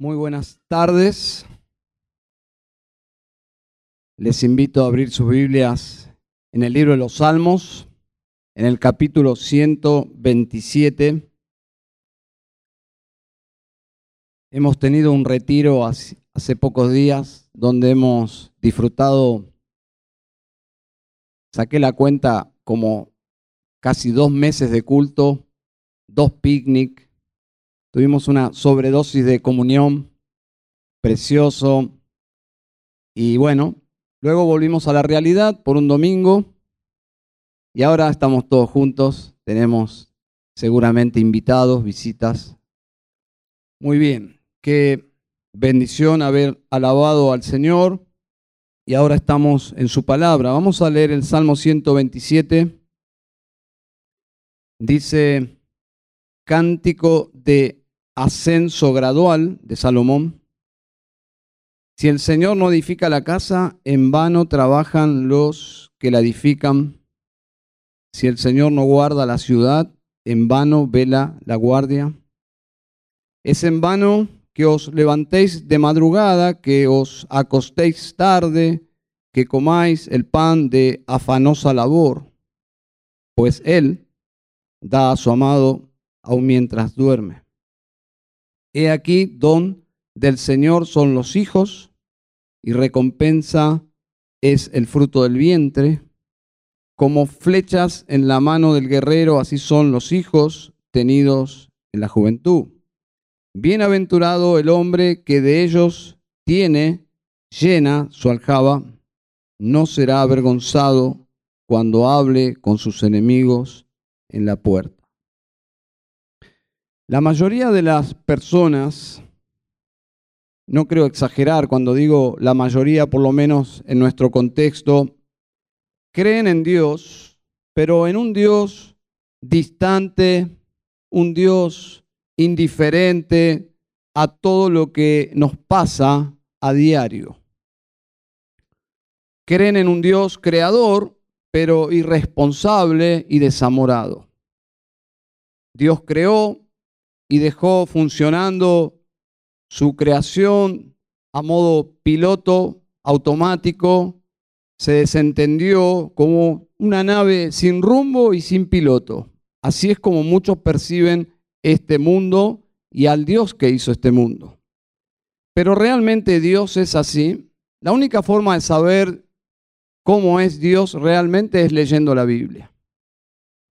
Muy buenas tardes. Les invito a abrir sus Biblias en el libro de los Salmos, en el capítulo 127. Hemos tenido un retiro hace, pocos días donde hemos disfrutado, saqué la cuenta como casi dos meses de culto, dos picnic, Tuvimos una sobredosis de comunión, precioso. Y bueno, luego volvimos a la realidad por un domingo y ahora estamos todos juntos. Tenemos seguramente invitados, visitas. Muy bien, qué bendición haber alabado al Señor y ahora estamos en su palabra. Vamos a leer el Salmo 127. Dice, cántico de ascenso gradual de Salomón. Si el Señor no edifica la casa, en vano trabajan los que la edifican. Si el Señor no guarda la ciudad, en vano vela la guardia. Es en vano que os levantéis de madrugada, que os acostéis tarde, que comáis el pan de afanosa labor, pues Él da a su amado aun mientras duerme. He aquí, don del Señor son los hijos, y recompensa es el fruto del vientre. Como flechas en la mano del guerrero, así son los hijos tenidos en la juventud. Bienaventurado el hombre que de ellos tiene llena su aljaba, no será avergonzado cuando hable con sus enemigos en la puerta. La mayoría de las personas, no creo exagerar cuando digo la mayoría, por lo menos en nuestro contexto, creen en Dios, pero en un Dios distante, un Dios indiferente a todo lo que nos pasa a diario. Creen en un Dios creador, pero irresponsable y desamorado. Dios creó, y dejó funcionando su creación a modo piloto automático, se desentendió como una nave sin rumbo y sin piloto. Así es como muchos perciben este mundo y al Dios que hizo este mundo. Pero realmente Dios es así. La única forma de saber cómo es Dios realmente es leyendo la Biblia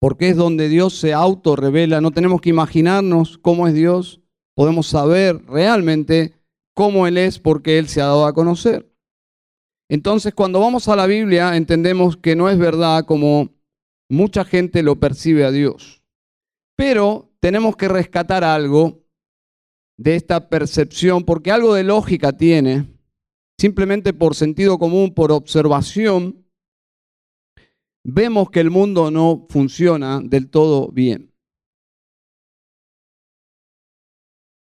porque es donde Dios se autorrevela. No tenemos que imaginarnos cómo es Dios, podemos saber realmente cómo Él es porque Él se ha dado a conocer. Entonces, cuando vamos a la Biblia, entendemos que no es verdad como mucha gente lo percibe a Dios. Pero tenemos que rescatar algo de esta percepción, porque algo de lógica tiene, simplemente por sentido común, por observación, vemos que el mundo no funciona del todo bien.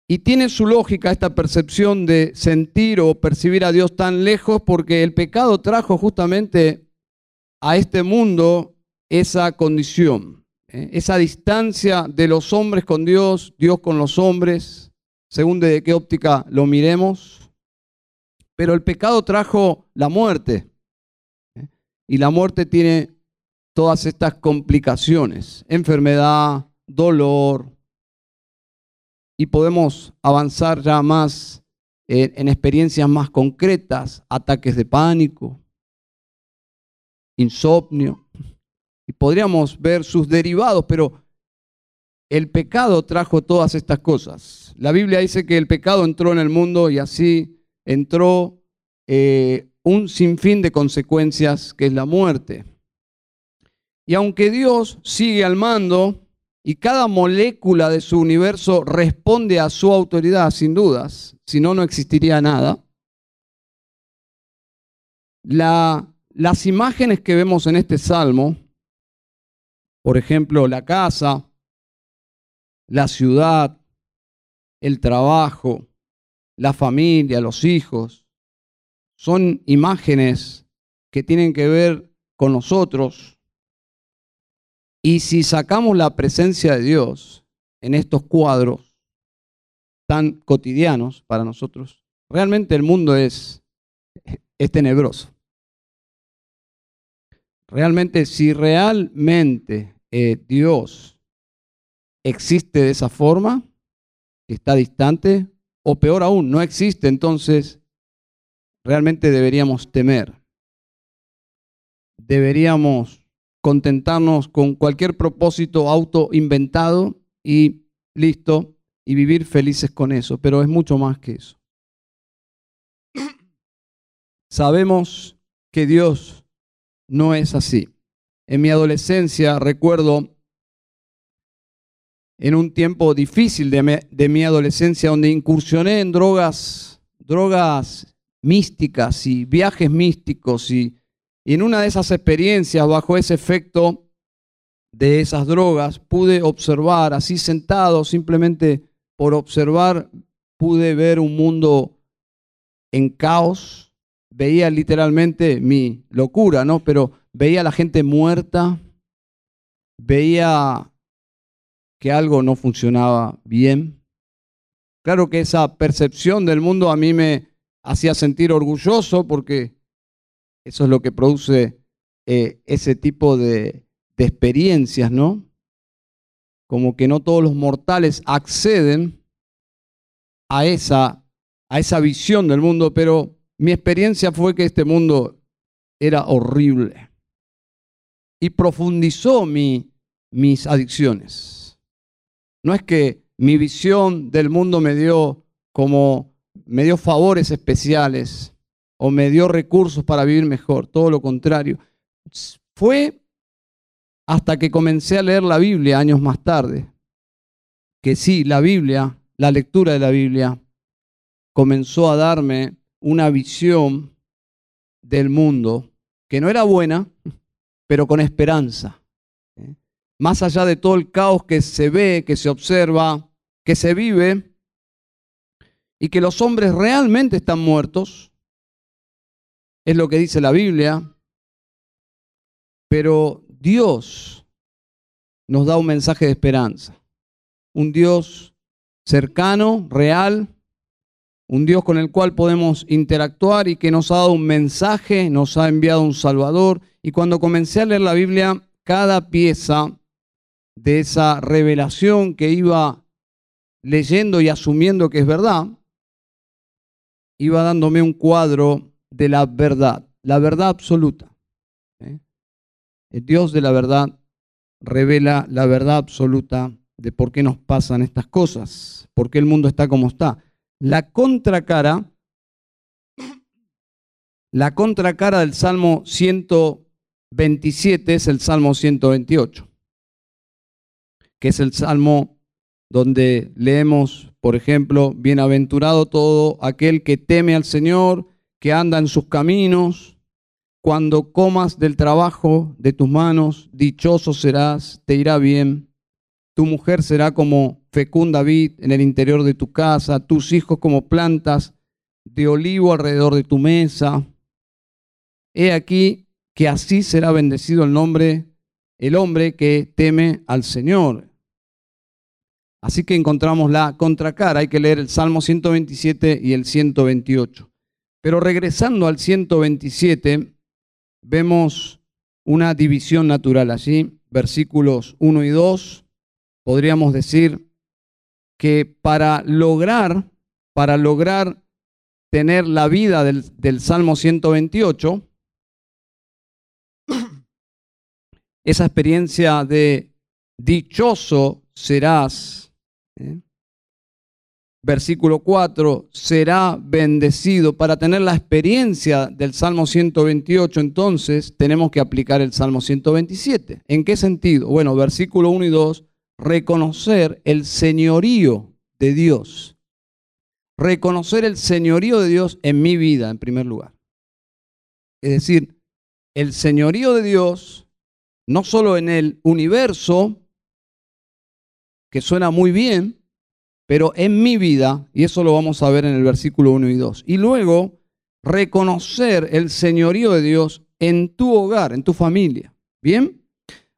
Y tiene su lógica esta percepción de sentir o percibir a Dios tan lejos porque el pecado trajo justamente a este mundo esa condición, ¿eh? esa distancia de los hombres con Dios, Dios con los hombres, según de qué óptica lo miremos. Pero el pecado trajo la muerte. ¿eh? Y la muerte tiene todas estas complicaciones, enfermedad, dolor, y podemos avanzar ya más en, experiencias más concretas, ataques de pánico, insomnio, y podríamos ver sus derivados, pero el pecado trajo todas estas cosas. La Biblia dice que el pecado entró en el mundo y así entró eh, un sinfín de consecuencias que es la muerte. Y aunque Dios sigue al mando y cada molécula de su universo responde a su autoridad, sin dudas, si no, no existiría nada, las imágenes que vemos en este salmo, por ejemplo, la casa, la ciudad, el trabajo, la familia, los hijos, son imágenes que tienen que ver con nosotros, y si sacamos la presencia de Dios en estos cuadros, tan cotidianos para nosotros, realmente el mundo es, es tenebroso. Realmente, si realmente eh, Dios existe de esa forma, está distante, o peor aún, no existe, entonces realmente deberíamos temer. Deberíamos contentarnos con cualquier propósito autoinventado y listo, y vivir felices con eso, pero es mucho más que eso. Sabemos que Dios no es así. En mi adolescencia recuerdo en un tiempo difícil de mi, adolescencia donde incursioné en drogas, drogas místicas y viajes místicos y, y en una de esas experiencias bajo ese efecto de esas drogas pude observar así sentado simplemente por observar pude ver un mundo en caos, veía literalmente mi locura, ¿no? Pero veía a la gente muerta, veía que algo no funcionaba bien. Claro que esa percepción del mundo a mí me hacía sentir orgulloso porque eso es lo que produce eh, ese tipo de, de experiencias, ¿no? como que no todos los mortales acceden a esa, a esa visión del mundo, pero mi experiencia fue que este mundo era horrible y profundizó mi, mis adicciones. No es que mi visión del mundo me dio como me dio favores especiales o me dio recursos para vivir mejor, todo lo contrario. Fue hasta que comencé a leer la Biblia años más tarde, que sí, la Biblia, la lectura de la Biblia, comenzó a darme una visión del mundo que no era buena, pero con esperanza. ¿eh? Más allá de todo el caos que se ve, que se observa, que se vive, y que los hombres realmente están muertos, es lo que dice la Biblia, pero Dios nos da un mensaje de esperanza. Un Dios cercano, real, un Dios con el cual podemos interactuar y que nos ha dado un mensaje, nos ha enviado un Salvador. Y cuando comencé a leer la Biblia, cada pieza de esa revelación que iba leyendo y asumiendo que es verdad, iba dándome un cuadro de la verdad, la verdad absoluta. El Dios de la verdad revela la verdad absoluta de por qué nos pasan estas cosas, por qué el mundo está como está. La contracara, la contracara del Salmo 127 es el Salmo 128, que es el Salmo donde leemos, por ejemplo, bienaventurado todo aquel que teme al Señor, que anda en sus caminos, cuando comas del trabajo de tus manos, dichoso serás, te irá bien. Tu mujer será como fecunda vid en el interior de tu casa, tus hijos como plantas de olivo alrededor de tu mesa. He aquí que así será bendecido el nombre, el hombre que teme al Señor. Así que encontramos la contracara, hay que leer el Salmo 127 y el 128. Pero regresando al 127, vemos una división natural allí, versículos 1 y 2, podríamos decir que para lograr, para lograr tener la vida del, del Salmo 128, esa experiencia de dichoso serás, ¿eh? Versículo 4, será bendecido. Para tener la experiencia del Salmo 128, entonces tenemos que aplicar el Salmo 127. ¿En qué sentido? Bueno, versículo 1 y 2, reconocer el señorío de Dios. Reconocer el señorío de Dios en mi vida, en primer lugar. Es decir, el señorío de Dios, no solo en el universo, que suena muy bien, pero en mi vida, y eso lo vamos a ver en el versículo 1 y 2, y luego reconocer el señorío de Dios en tu hogar, en tu familia. ¿Bien?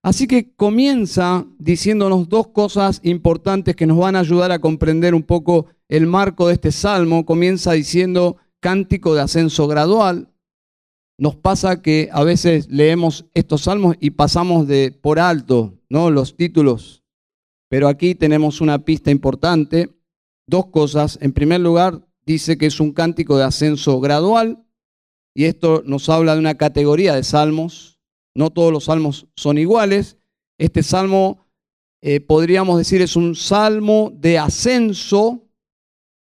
Así que comienza diciéndonos dos cosas importantes que nos van a ayudar a comprender un poco el marco de este salmo. Comienza diciendo cántico de ascenso gradual. Nos pasa que a veces leemos estos salmos y pasamos de por alto, ¿no? los títulos. Pero aquí tenemos una pista importante, dos cosas. En primer lugar, dice que es un cántico de ascenso gradual y esto nos habla de una categoría de salmos. No todos los salmos son iguales. Este salmo, eh, podríamos decir, es un salmo de ascenso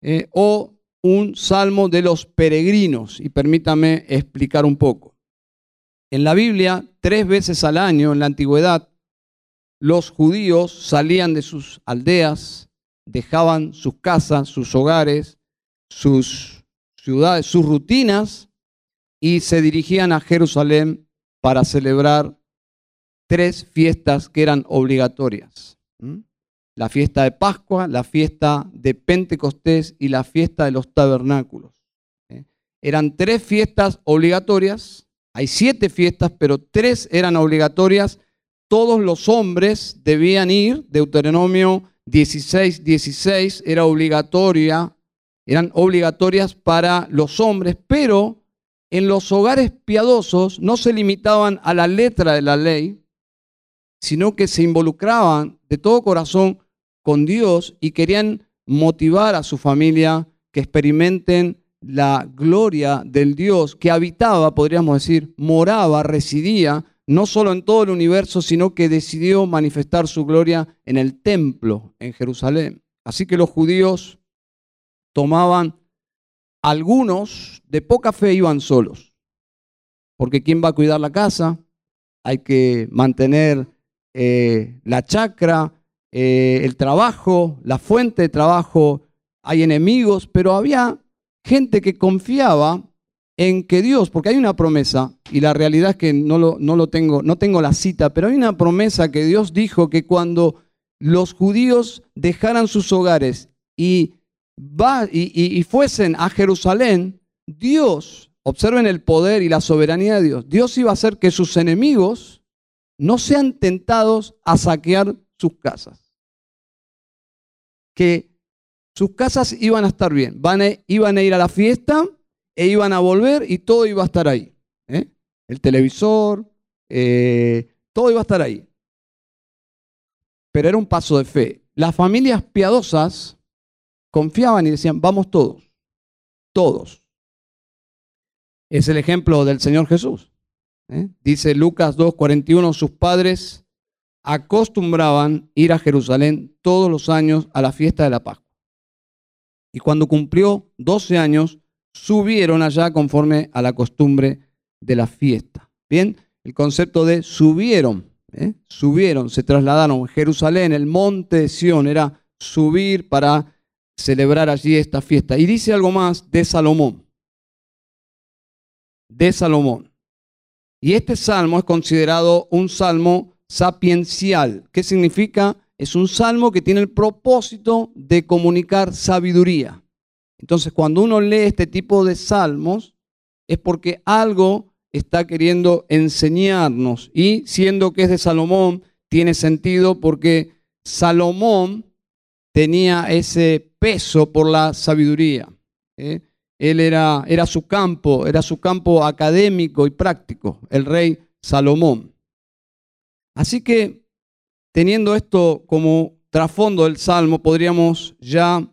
eh, o un salmo de los peregrinos. Y permítame explicar un poco. En la Biblia, tres veces al año en la antigüedad, los judíos salían de sus aldeas, dejaban sus casas, sus hogares, sus ciudades, sus rutinas y se dirigían a Jerusalén para celebrar tres fiestas que eran obligatorias. La fiesta de Pascua, la fiesta de Pentecostés y la fiesta de los tabernáculos. ¿eh? Eran tres fiestas obligatorias, hay siete fiestas, pero tres eran obligatorias. Todos los hombres debían ir, Deuteronomio 16, 16 era obligatoria, eran obligatorias para los hombres, pero en los hogares piadosos no se limitaban a la letra de la ley, sino que se involucraban de todo corazón con Dios y querían motivar a su familia que experimenten la gloria del Dios que habitaba, podríamos decir, moraba, residía, no solo en todo el universo, sino que decidió manifestar su gloria en el templo en Jerusalén. Así que los judíos tomaban algunos de poca fe iban solos, porque ¿quién va a cuidar la casa? Hay que mantener eh, la chacra, eh, el trabajo, la fuente de trabajo, hay enemigos, pero había gente que confiaba en que Dios, porque hay una promesa, y la realidad es que no lo, no lo tengo, no tengo la cita, pero hay una promesa que Dios dijo que cuando los judíos dejaran sus hogares y y, fuesen a Jerusalén, Dios, observen el poder y la soberanía de Dios, Dios iba a hacer que sus enemigos no sean tentados a saquear sus casas. Que sus casas iban a estar bien, van iban a ir a la fiesta e iban a volver y todo iba a estar ahí. ¿eh? El televisor, eh, todo iba a estar ahí. Pero era un paso de fe. Las familias piadosas confiaban y decían, vamos todos, todos. Es el ejemplo del Señor Jesús. ¿eh? Dice Lucas 2.41, sus padres acostumbraban ir a Jerusalén todos los años a la fiesta de la Pascua. Y cuando cumplió 12 años, subieron allá conforme a la costumbre de la fiesta. Bien, el concepto de subieron, ¿eh? subieron, se trasladaron. Jerusalén, el monte de Sión, era subir para celebrar allí esta fiesta. Y dice algo más de Salomón. De Salomón. Y este salmo es considerado un salmo sapiencial. ¿Qué significa? Es un salmo que tiene el propósito de comunicar sabiduría. Entonces, cuando uno lee este tipo de salmos, es porque algo está queriendo enseñarnos. Y siendo que es de Salomón, tiene sentido porque Salomón tenía ese peso por la sabiduría. ¿eh? Él era, era su campo, era su campo académico y práctico, el rey Salomón. Así que, teniendo esto como trasfondo del Salmo, podríamos ya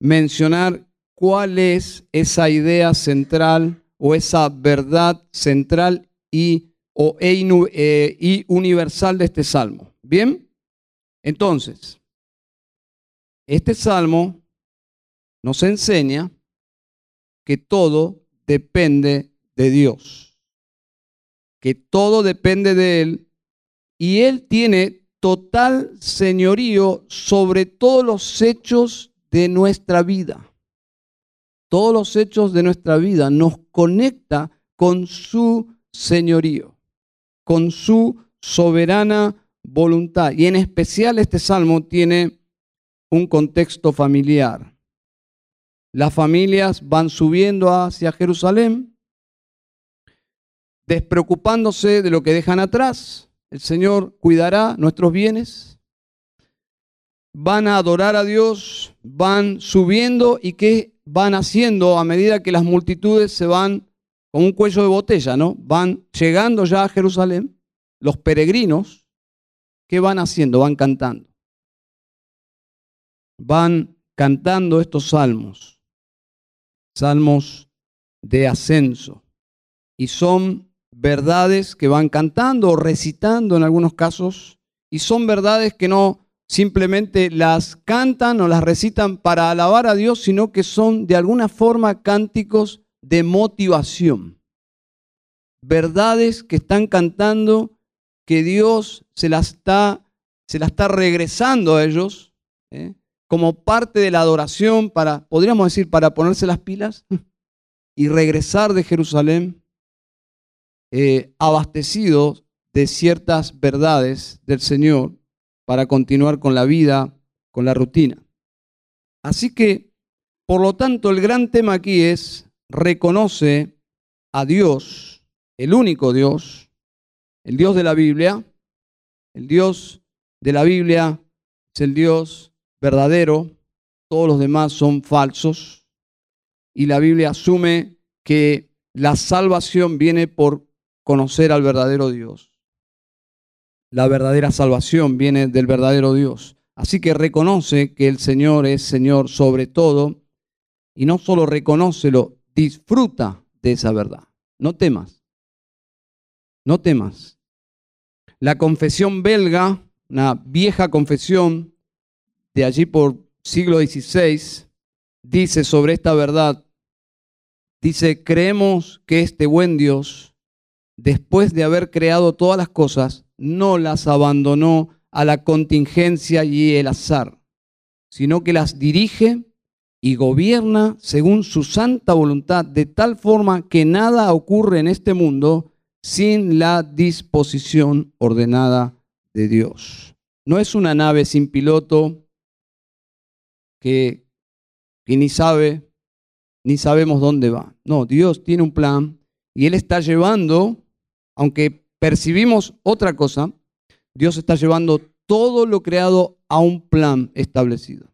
mencionar cuál es esa idea central o esa verdad central y, o, e eh, y universal de este Salmo. Bien, entonces, este salmo nos enseña que todo depende de Dios, que todo depende de Él y Él tiene total señorío sobre todos los hechos de nuestra vida. Todos los hechos de nuestra vida nos conecta con su señorío, con su soberana voluntad. Y en especial este salmo tiene un contexto familiar. Las familias van subiendo hacia Jerusalén, despreocupándose de lo que dejan atrás. el Señor cuidará nuestros bienes, van a adorar a Dios, van subiendo y qué van haciendo a medida que las multitudes se van con un cuello de botella, ¿no? Van llegando ya a Jerusalén, los peregrinos, ¿qué van haciendo? Van cantando. Van cantando estos salmos, salmos de ascenso, y son verdades que van cantando o recitando en algunos casos, y son verdades que no simplemente las cantan o las recitan para alabar a Dios, sino que son de alguna forma cánticos de motivación. Verdades que están cantando que Dios se las está, se la está regresando a ellos ¿eh? como parte de la adoración para, podríamos decir, para ponerse las pilas y regresar de Jerusalén eh, abastecidos de ciertas verdades del Señor para continuar con la vida, con la rutina. Así que, por lo tanto, el gran tema aquí es reconoce a Dios, el único Dios, el Dios de la Biblia. El Dios de la Biblia es el Dios verdadero, todos los demás son falsos. Y la Biblia asume que la salvación viene por conocer al verdadero Dios. La verdadera salvación viene del verdadero Dios. Así que reconoce que el Señor es Señor sobre todo y no solo reconócelo, disfruta de esa verdad. No temas. No temas. La confesión belga, una vieja confesión de allí por siglo XVI, dice sobre esta verdad, dice, creemos que este buen Dios, después de haber creado todas las cosas, no las abandonó a la contingencia y el azar, sino que las dirige y gobierna según su santa voluntad, de tal forma que nada ocurre en este mundo sin la disposición ordenada de Dios. No es una nave sin piloto que, ni sabe, ni sabemos dónde va. No, Dios tiene un plan y Él está llevando, aunque percibimos otra cosa, Dios está llevando todo lo creado a un plan establecido.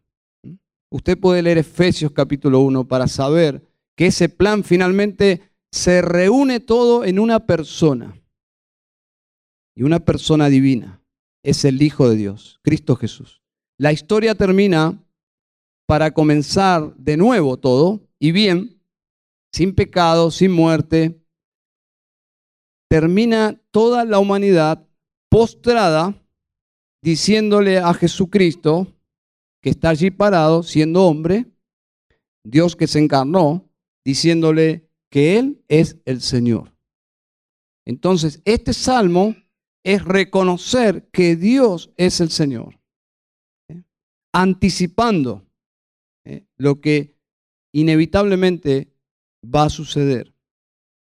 Usted puede leer Efesios capítulo 1 para saber que ese plan finalmente se reúne todo en una persona. Y una persona divina es el Hijo de Dios, Cristo Jesús. La historia termina para comenzar de nuevo todo y bien, sin pecado, sin muerte. Termina toda la humanidad postrada diciéndole a Jesucristo, que está allí parado, siendo hombre, Dios que se encarnó, diciéndole que Él es el Señor. Entonces, este salmo es reconocer que Dios es el Señor, ¿eh? anticipando ¿eh? lo que inevitablemente va a suceder.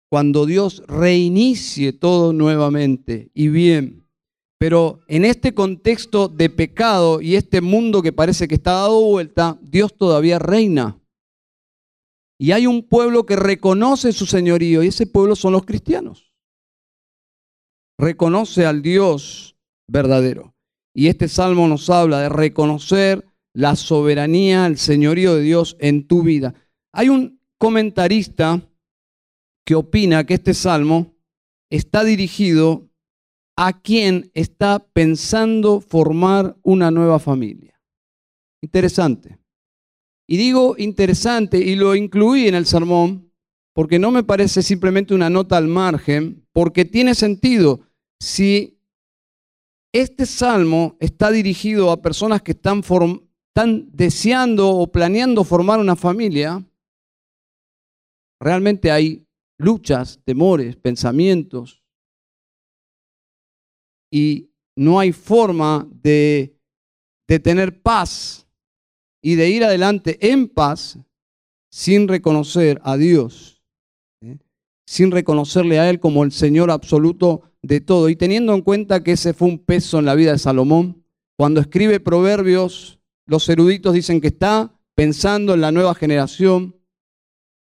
Cuando Dios reinicie todo nuevamente y bien, pero en este contexto de pecado y este mundo que parece que está dado vuelta, Dios todavía reina. Y hay un pueblo que reconoce su señorío y ese pueblo son los cristianos. Reconoce al Dios verdadero. Y este salmo nos habla de reconocer la soberanía, el señorío de Dios en tu vida. Hay un comentarista que opina que este salmo está dirigido a quien está pensando formar una nueva familia. Interesante. Y digo interesante y lo incluí en el sermón porque no me parece simplemente una nota al margen, porque tiene sentido. Si este salmo está dirigido a personas que están, están deseando o planeando formar una familia, realmente hay luchas, temores, pensamientos, y no hay forma de, de tener paz y de ir adelante en paz sin reconocer a Dios, ¿eh? sin reconocerle a Él como el Señor absoluto de todo. Y teniendo en cuenta que ese fue un peso en la vida de Salomón, cuando escribe Proverbios, los eruditos dicen que está pensando en la nueva generación.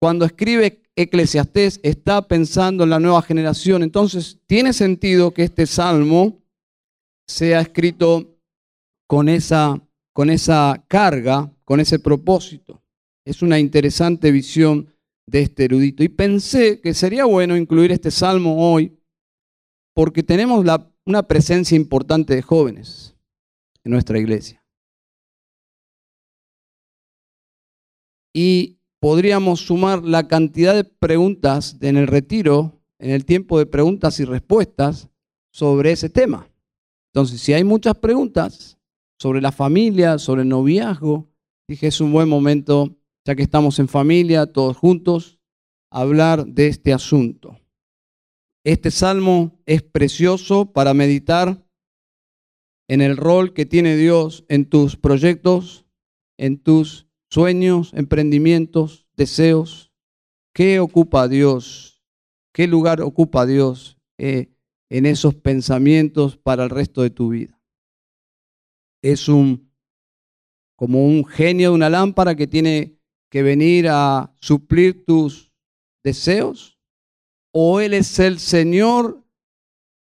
Cuando escribe Eclesiastés, está pensando en la nueva generación. Entonces, tiene sentido que este salmo sea escrito con esa, con esa carga, con ese propósito. Es una interesante visión de este erudito. Y pensé que sería bueno incluir este salmo hoy porque tenemos una presencia importante de jóvenes en nuestra iglesia. Y podríamos sumar la cantidad de preguntas en el retiro, en el tiempo de preguntas y respuestas sobre ese tema. Entonces, si hay muchas preguntas sobre la familia, sobre el noviazgo, dije es un buen momento, ya que estamos en familia, todos juntos, hablar de este asunto. Este salmo es precioso para meditar en el rol que tiene Dios en tus proyectos, en tus sueños, emprendimientos, deseos. ¿Qué ocupa Dios? ¿Qué lugar ocupa Dios eh, en esos pensamientos para el resto de tu vida? Es un como un genio de una lámpara que tiene que venir a suplir tus deseos o él es el Señor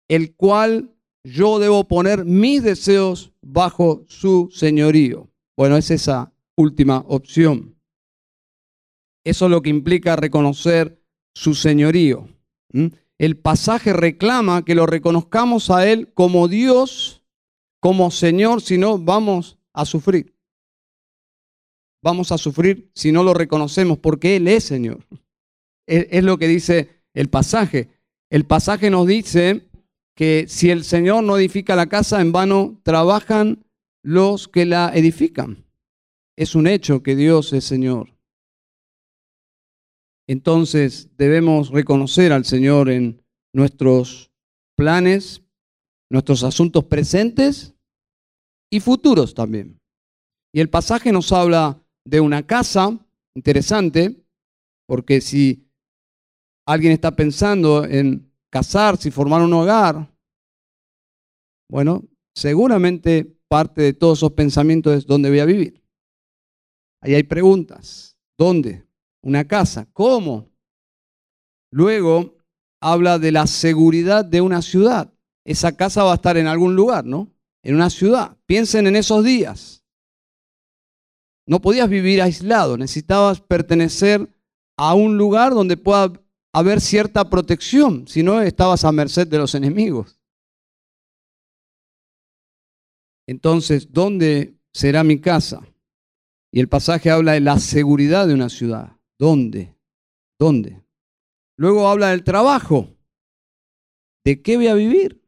el cual yo debo poner mis deseos bajo su señorío. Bueno, es esa última opción. Eso es lo que implica reconocer su señorío. El pasaje reclama que lo reconozcamos a Él como Dios, como Señor, si no vamos a sufrir. Vamos a sufrir si no lo reconocemos, porque Él es Señor. Es lo que dice el pasaje. El pasaje nos dice que si el Señor no edifica la casa, en vano trabajan los que la edifican. Es un hecho que Dios es Señor. Entonces debemos reconocer al Señor en nuestros planes, nuestros asuntos presentes y futuros también. Y el pasaje nos habla de una casa interesante, porque si alguien está pensando en casarse y formar un hogar, bueno, seguramente parte de todos esos pensamientos es dónde voy a vivir. Ahí hay preguntas. ¿Dónde? Una casa. ¿Cómo? Luego habla de la seguridad de una ciudad. Esa casa va a estar en algún lugar, ¿no? En una ciudad. Piensen en esos días. No podías vivir aislado, necesitabas pertenecer a un lugar donde pueda haber cierta protección, si no estabas a merced de los enemigos. Entonces, ¿dónde será mi casa? Y el pasaje habla de la seguridad de una ciudad. ¿Dónde? ¿Dónde? Luego habla del trabajo. ¿De qué voy a vivir?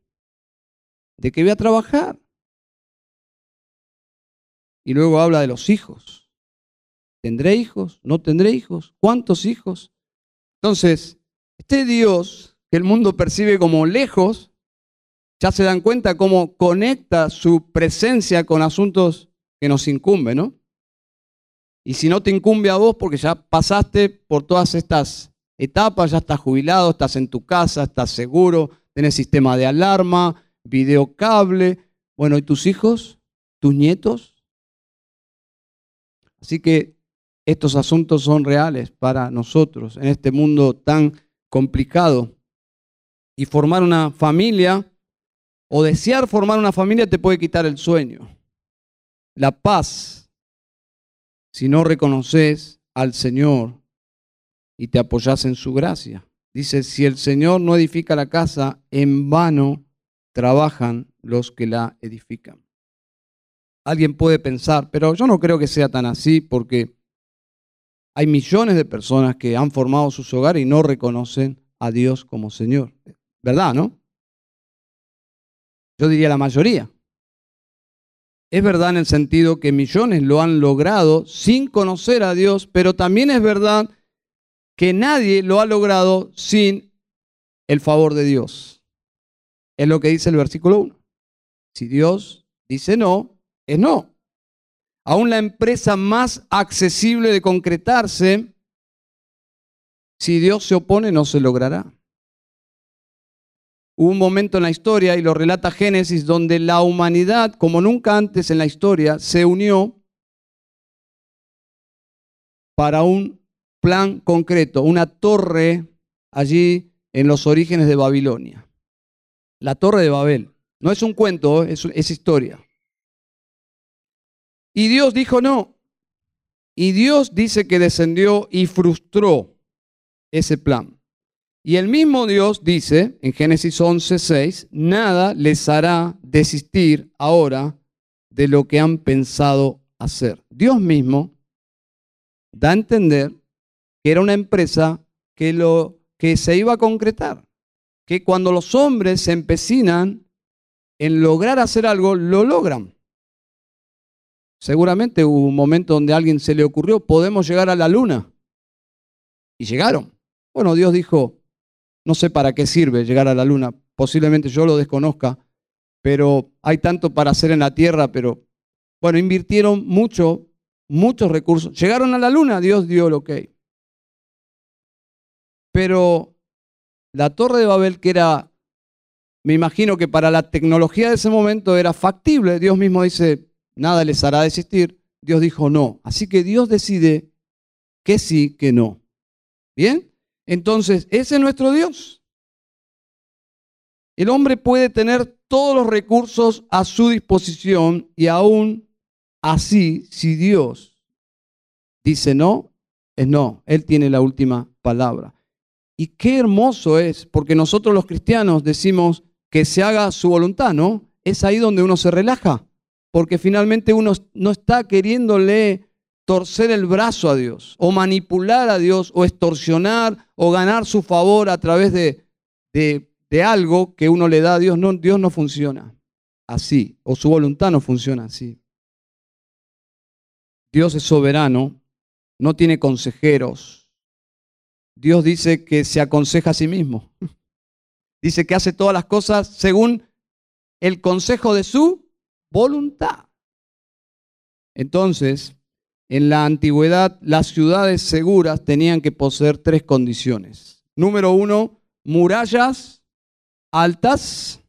¿De qué voy a trabajar? Y luego habla de los hijos. ¿Tendré hijos? ¿No tendré hijos? ¿Cuántos hijos? Entonces, este Dios que el mundo percibe como lejos, ya se dan cuenta cómo conecta su presencia con asuntos que nos incumben, ¿no? Y si no te incumbe a vos, porque ya pasaste por todas estas etapas, ya estás jubilado, estás en tu casa, estás seguro, tenés sistema de alarma, videocable. Bueno, ¿y tus hijos? ¿Tus nietos? Así que estos asuntos son reales para nosotros en este mundo tan complicado. Y formar una familia o desear formar una familia te puede quitar el sueño. La paz si no reconoces al Señor y te apoyas en su gracia. Dice, si el Señor no edifica la casa, en vano trabajan los que la edifican. Alguien puede pensar, pero yo no creo que sea tan así porque hay millones de personas que han formado sus hogares y no reconocen a Dios como Señor. ¿Verdad, no? Yo diría la mayoría. Es verdad en el sentido que millones lo han logrado sin conocer a Dios, pero también es verdad que nadie lo ha logrado sin el favor de Dios. Es lo que dice el versículo 1. Si Dios dice no, es no. Aún la empresa más accesible de concretarse, si Dios se opone, no se logrará. Hubo un momento en la historia, y lo relata Génesis, donde la humanidad, como nunca antes en la historia, se unió para un plan concreto, una torre allí en los orígenes de Babilonia. La torre de Babel. No es un cuento, es, es historia. Y Dios dijo no. Y Dios dice que descendió y frustró ese plan. Y el mismo Dios dice en Génesis 11:6, nada les hará desistir ahora de lo que han pensado hacer. Dios mismo da a entender que era una empresa que, lo, que se iba a concretar, que cuando los hombres se empecinan en lograr hacer algo, lo logran. Seguramente hubo un momento donde a alguien se le ocurrió, podemos llegar a la luna. Y llegaron. Bueno, Dios dijo, no sé para qué sirve llegar a la luna, posiblemente yo lo desconozca, pero hay tanto para hacer en la Tierra, pero bueno, invirtieron mucho, muchos recursos. Llegaron a la luna, Dios dio el ok. Pero la torre de Babel, que era, me imagino que para la tecnología de ese momento era factible, Dios mismo dice, nada les hará desistir. Dios dijo no. Así que Dios decide que sí, que no. ¿Bien? Entonces, ese es nuestro Dios. El hombre puede tener todos los recursos a su disposición y aún así, si Dios dice no, es no. Él tiene la última palabra. Y qué hermoso es, porque nosotros los cristianos decimos que se haga su voluntad, ¿no? Es ahí donde uno se relaja porque finalmente uno no está queriéndole torcer el brazo a Dios, o manipular a Dios, o extorsionar, o ganar su favor a través de, de, algo que uno le da a Dios. No, Dios no funciona así, o su voluntad no funciona así. Dios es soberano, no tiene consejeros. Dios dice que se aconseja a sí mismo. Dice que hace todas las cosas según el consejo de su voluntad. Entonces, en la antigüedad, las ciudades seguras tenían que poseer tres condiciones. Número uno, murallas altas,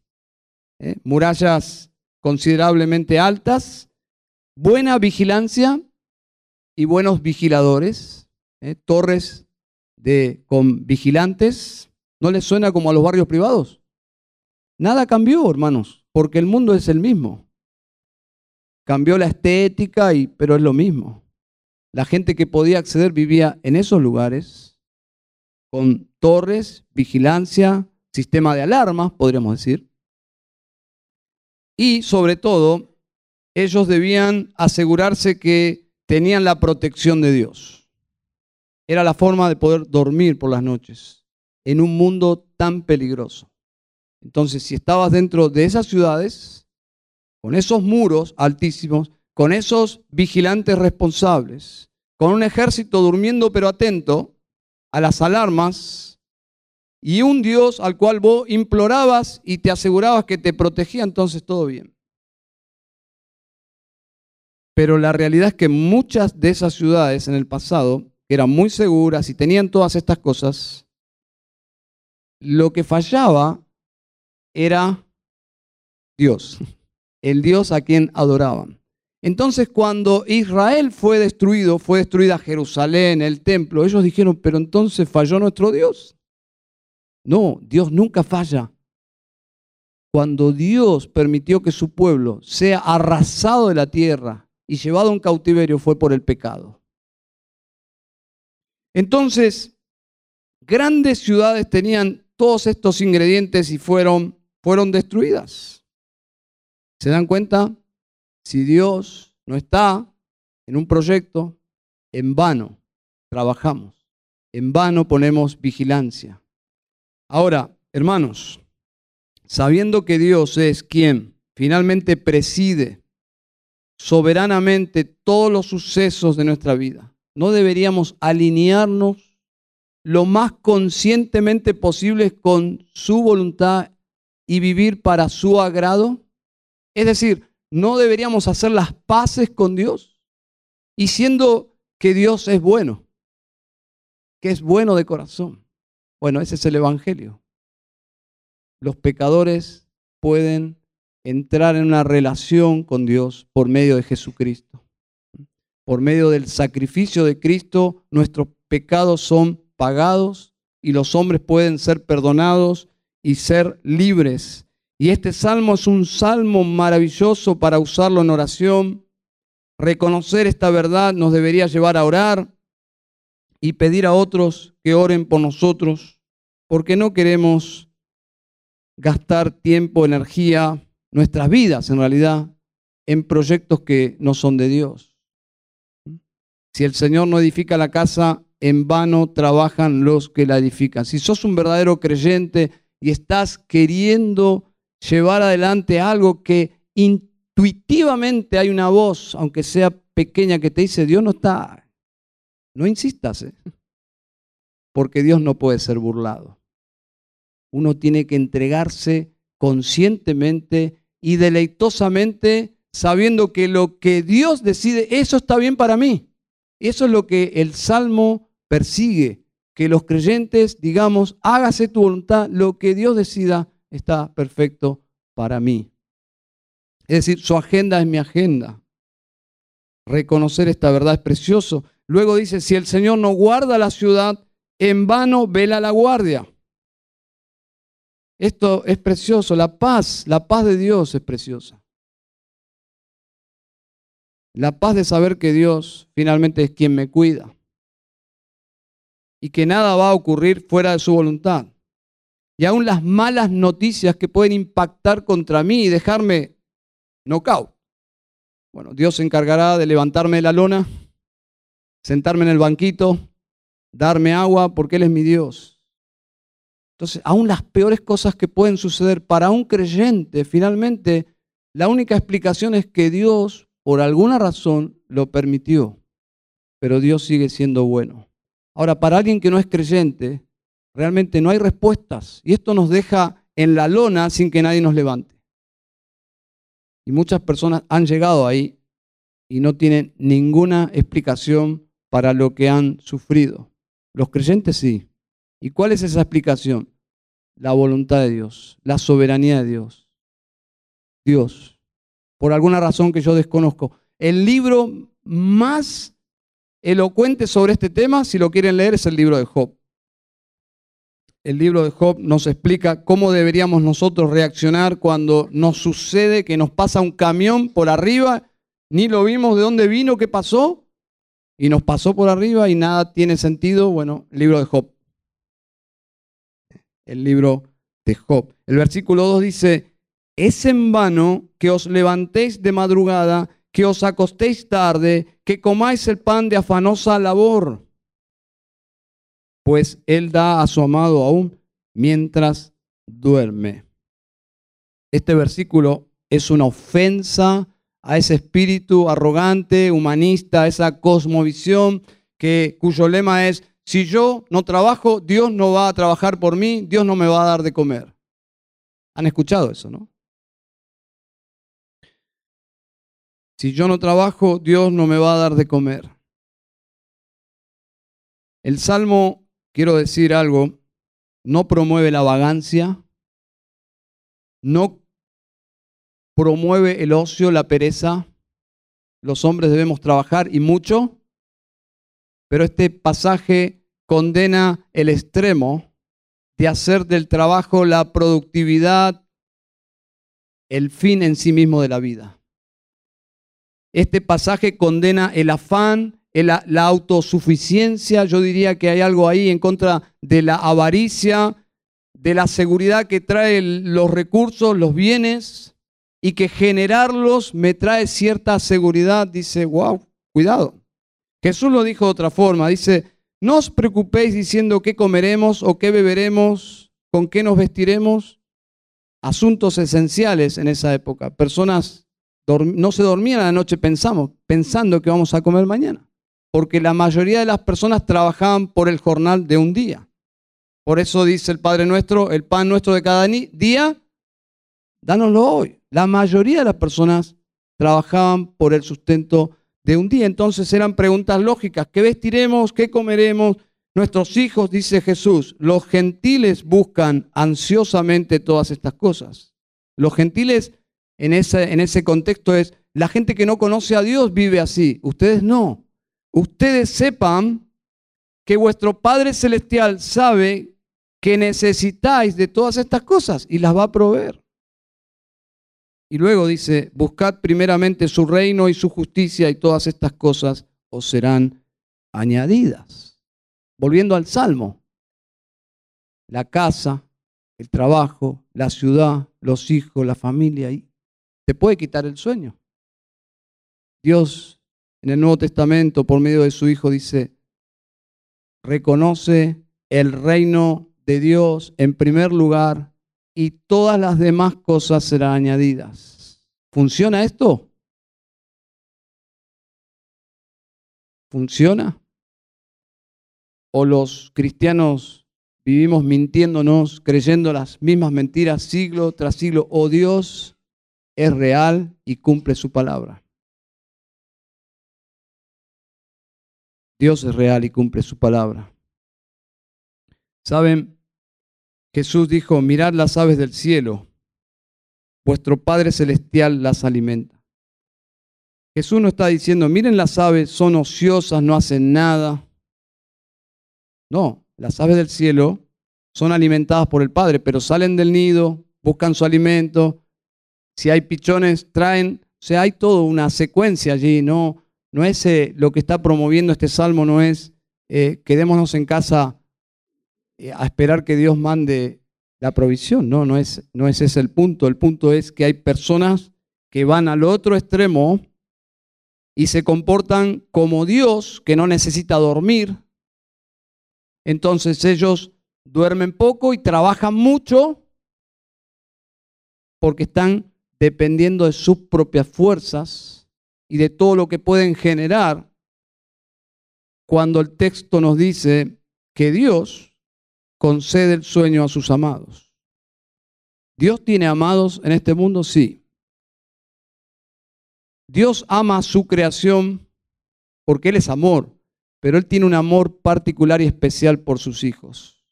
¿eh? murallas considerablemente altas, buena vigilancia y buenos vigiladores, ¿eh? torres de, con vigilantes. ¿No les suena como a los barrios privados? Nada cambió, hermanos, porque el mundo es el mismo. Cambió la estética, y, pero es lo mismo. La gente que podía acceder vivía en esos lugares, con torres, vigilancia, sistema de alarmas, podríamos decir. Y sobre todo, ellos debían asegurarse que tenían la protección de Dios. Era la forma de poder dormir por las noches en un mundo tan peligroso. Entonces, si estabas dentro de esas ciudades, con esos muros altísimos, con esos vigilantes responsables, con un ejército durmiendo pero atento a las alarmas y un Dios al cual vos implorabas y te asegurabas que te protegía, entonces todo bien. Pero la realidad es que muchas de esas ciudades en el pasado, eran muy seguras y tenían todas estas cosas, lo que fallaba era Dios el Dios a quien adoraban. Entonces cuando Israel fue destruido, fue destruida Jerusalén, el templo, ellos dijeron, pero entonces falló nuestro Dios. No, Dios nunca falla. Cuando Dios permitió que su pueblo sea arrasado de la tierra y llevado a un cautiverio fue por el pecado. Entonces, grandes ciudades tenían todos estos ingredientes y fueron, fueron destruidas. ¿Se dan cuenta? Si Dios no está en un proyecto, en vano trabajamos, en vano ponemos vigilancia. Ahora, hermanos, sabiendo que Dios es quien finalmente preside soberanamente todos los sucesos de nuestra vida, ¿no deberíamos alinearnos lo más conscientemente posible con su voluntad y vivir para su agrado? Es decir, no deberíamos hacer las paces con Dios y que Dios es bueno, que es bueno de corazón. Bueno, ese es el Evangelio. Los pecadores pueden entrar en una relación con Dios por medio de Jesucristo. Por medio del sacrificio de Cristo, nuestros pecados son pagados y los hombres pueden ser perdonados y ser libres Y este salmo es un salmo maravilloso para usarlo en oración. Reconocer esta verdad nos debería llevar a orar y pedir a otros que oren por nosotros, porque no queremos gastar tiempo, energía, nuestras vidas en realidad, en proyectos que no son de Dios. Si el Señor no edifica la casa, en vano trabajan los que la edifican. Si sos un verdadero creyente y estás queriendo llevar adelante algo que intuitivamente hay una voz, aunque sea pequeña, que te dice, Dios no está, no insistas, ¿eh? porque Dios no puede ser burlado. Uno tiene que entregarse conscientemente y deleitosamente sabiendo que lo que Dios decide, eso está bien para mí. Eso es lo que el Salmo persigue, que los creyentes digamos, hágase tu voluntad, lo que Dios decida está perfecto para mí. Es decir, su agenda es mi agenda. Reconocer esta verdad es precioso. Luego dice, si el Señor no guarda la ciudad, en vano vela la guardia. Esto es precioso, la paz, la paz de Dios es preciosa. La paz de saber que Dios finalmente es quien me cuida y que nada va a ocurrir fuera de su voluntad. Y aún las malas noticias que pueden impactar contra mí y dejarme knockout. Bueno, Dios se encargará de levantarme de la lona, sentarme en el banquito, darme agua, porque Él es mi Dios. Entonces, aún las peores cosas que pueden suceder para un creyente, finalmente, la única explicación es que Dios, por alguna razón, lo permitió. Pero Dios sigue siendo bueno. Ahora, para alguien que no es creyente, realmente no hay respuestas. Y esto nos deja en la lona sin que nadie nos levante. Y muchas personas han llegado ahí y no tienen ninguna explicación para lo que han sufrido. Los creyentes sí. ¿Y cuál es esa explicación? La voluntad de Dios, la soberanía de Dios. Dios, por alguna razón que yo desconozco. El libro más elocuente sobre este tema, si lo quieren leer, es el libro de Job. El libro de Job nos explica cómo deberíamos nosotros reaccionar cuando nos sucede que nos pasa un camión por arriba, ni lo vimos de dónde vino, qué pasó, y nos pasó por arriba y nada tiene sentido. Bueno, el libro de Job. El libro de Job. El versículo 2 dice, es en vano que os levantéis de madrugada que os acostéis tarde, que comáis el pan de afanosa labor, pues él da a su amado aún mientras duerme. Este versículo es una ofensa a ese espíritu arrogante, humanista, a esa cosmovisión que, cuyo lema es, si yo no trabajo, Dios no va a trabajar por mí, Dios no me va a dar de comer. ¿Han escuchado eso, no? Si yo no trabajo, Dios no me va a dar de comer. El Salmo, quiero decir algo, no promueve la vagancia, no promueve el ocio, la pereza. Los hombres debemos trabajar y mucho, pero este pasaje condena el extremo de hacer del trabajo la productividad, el fin en sí mismo de la vida. Este pasaje condena el afán, la autosuficiencia. Yo diría que hay algo ahí en contra de la avaricia, de la seguridad que trae los recursos, los bienes, y que generarlos me trae cierta seguridad. Dice, wow, cuidado. Jesús lo dijo de otra forma. Dice, no os preocupéis diciendo qué comeremos o qué beberemos, con qué nos vestiremos. Asuntos esenciales en esa época. Personas no se dormían a la noche pensamos, pensando que vamos a comer mañana, porque la mayoría de las personas trabajaban por el jornal de un día. Por eso dice el Padre nuestro, el pan nuestro de cada día, dánoslo hoy. La mayoría de las personas trabajaban por el sustento de un día. Entonces eran preguntas lógicas. ¿Qué vestiremos? ¿Qué comeremos? Nuestros hijos, dice Jesús, los gentiles buscan ansiosamente todas estas cosas. Los gentiles en ese, en ese contexto es, la gente que no conoce a Dios vive así, ustedes no. Ustedes sepan que vuestro Padre Celestial sabe que necesitáis de todas estas cosas y las va a proveer. Y luego dice, buscad primeramente su reino y su justicia y todas estas cosas os serán añadidas. Volviendo al Salmo, la casa, el trabajo, la ciudad, los hijos, la familia, y te puede quitar el sueño. Dios en el Nuevo Testamento, por medio de su Hijo, dice, reconoce el reino de Dios en primer lugar y todas las demás cosas serán añadidas. ¿Funciona esto? ¿Funciona? ¿O los cristianos vivimos mintiéndonos, creyendo las mismas mentiras siglo tras siglo? ¿O Dios es real y cumple su palabra? Dios es real y cumple su palabra. ¿Saben? Jesús dijo, mirad las aves del cielo, vuestro Padre Celestial las alimenta. Jesús no está diciendo, miren las aves, son ociosas, no hacen nada. No, las aves del cielo son alimentadas por el Padre, pero salen del nido, buscan su alimento. Si hay pichones, traen, o sea, hay toda una secuencia allí, no, no es eh, lo que está promoviendo este salmo, no es eh, quedémonos en casa eh, a esperar que Dios mande la provisión. No, no es, no es ese el punto. El punto es que hay personas que van al otro extremo y se comportan como Dios, que no necesita dormir. Entonces ellos duermen poco y trabajan mucho porque están dependiendo de sus propias fuerzas y de todo lo que pueden generar cuando el texto nos dice que Dios concede el sueño a sus amados. ¿Dios tiene amados en este mundo? Sí. Dios ama a su creación porque Él es amor, pero Él tiene un amor particular y especial por sus hijos.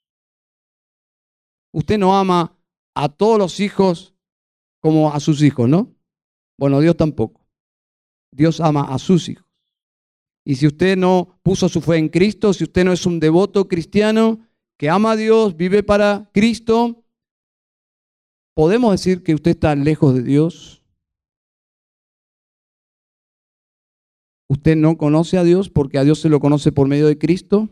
Usted no ama a todos los hijos como a sus hijos, ¿no? Bueno, Dios tampoco. Dios ama a sus hijos. Y si usted no puso su fe en Cristo, si usted no es un devoto cristiano, que ama a Dios, vive para Cristo, ¿podemos decir que usted está lejos de Dios? Usted no conoce a Dios porque a Dios se lo conoce por medio de Cristo.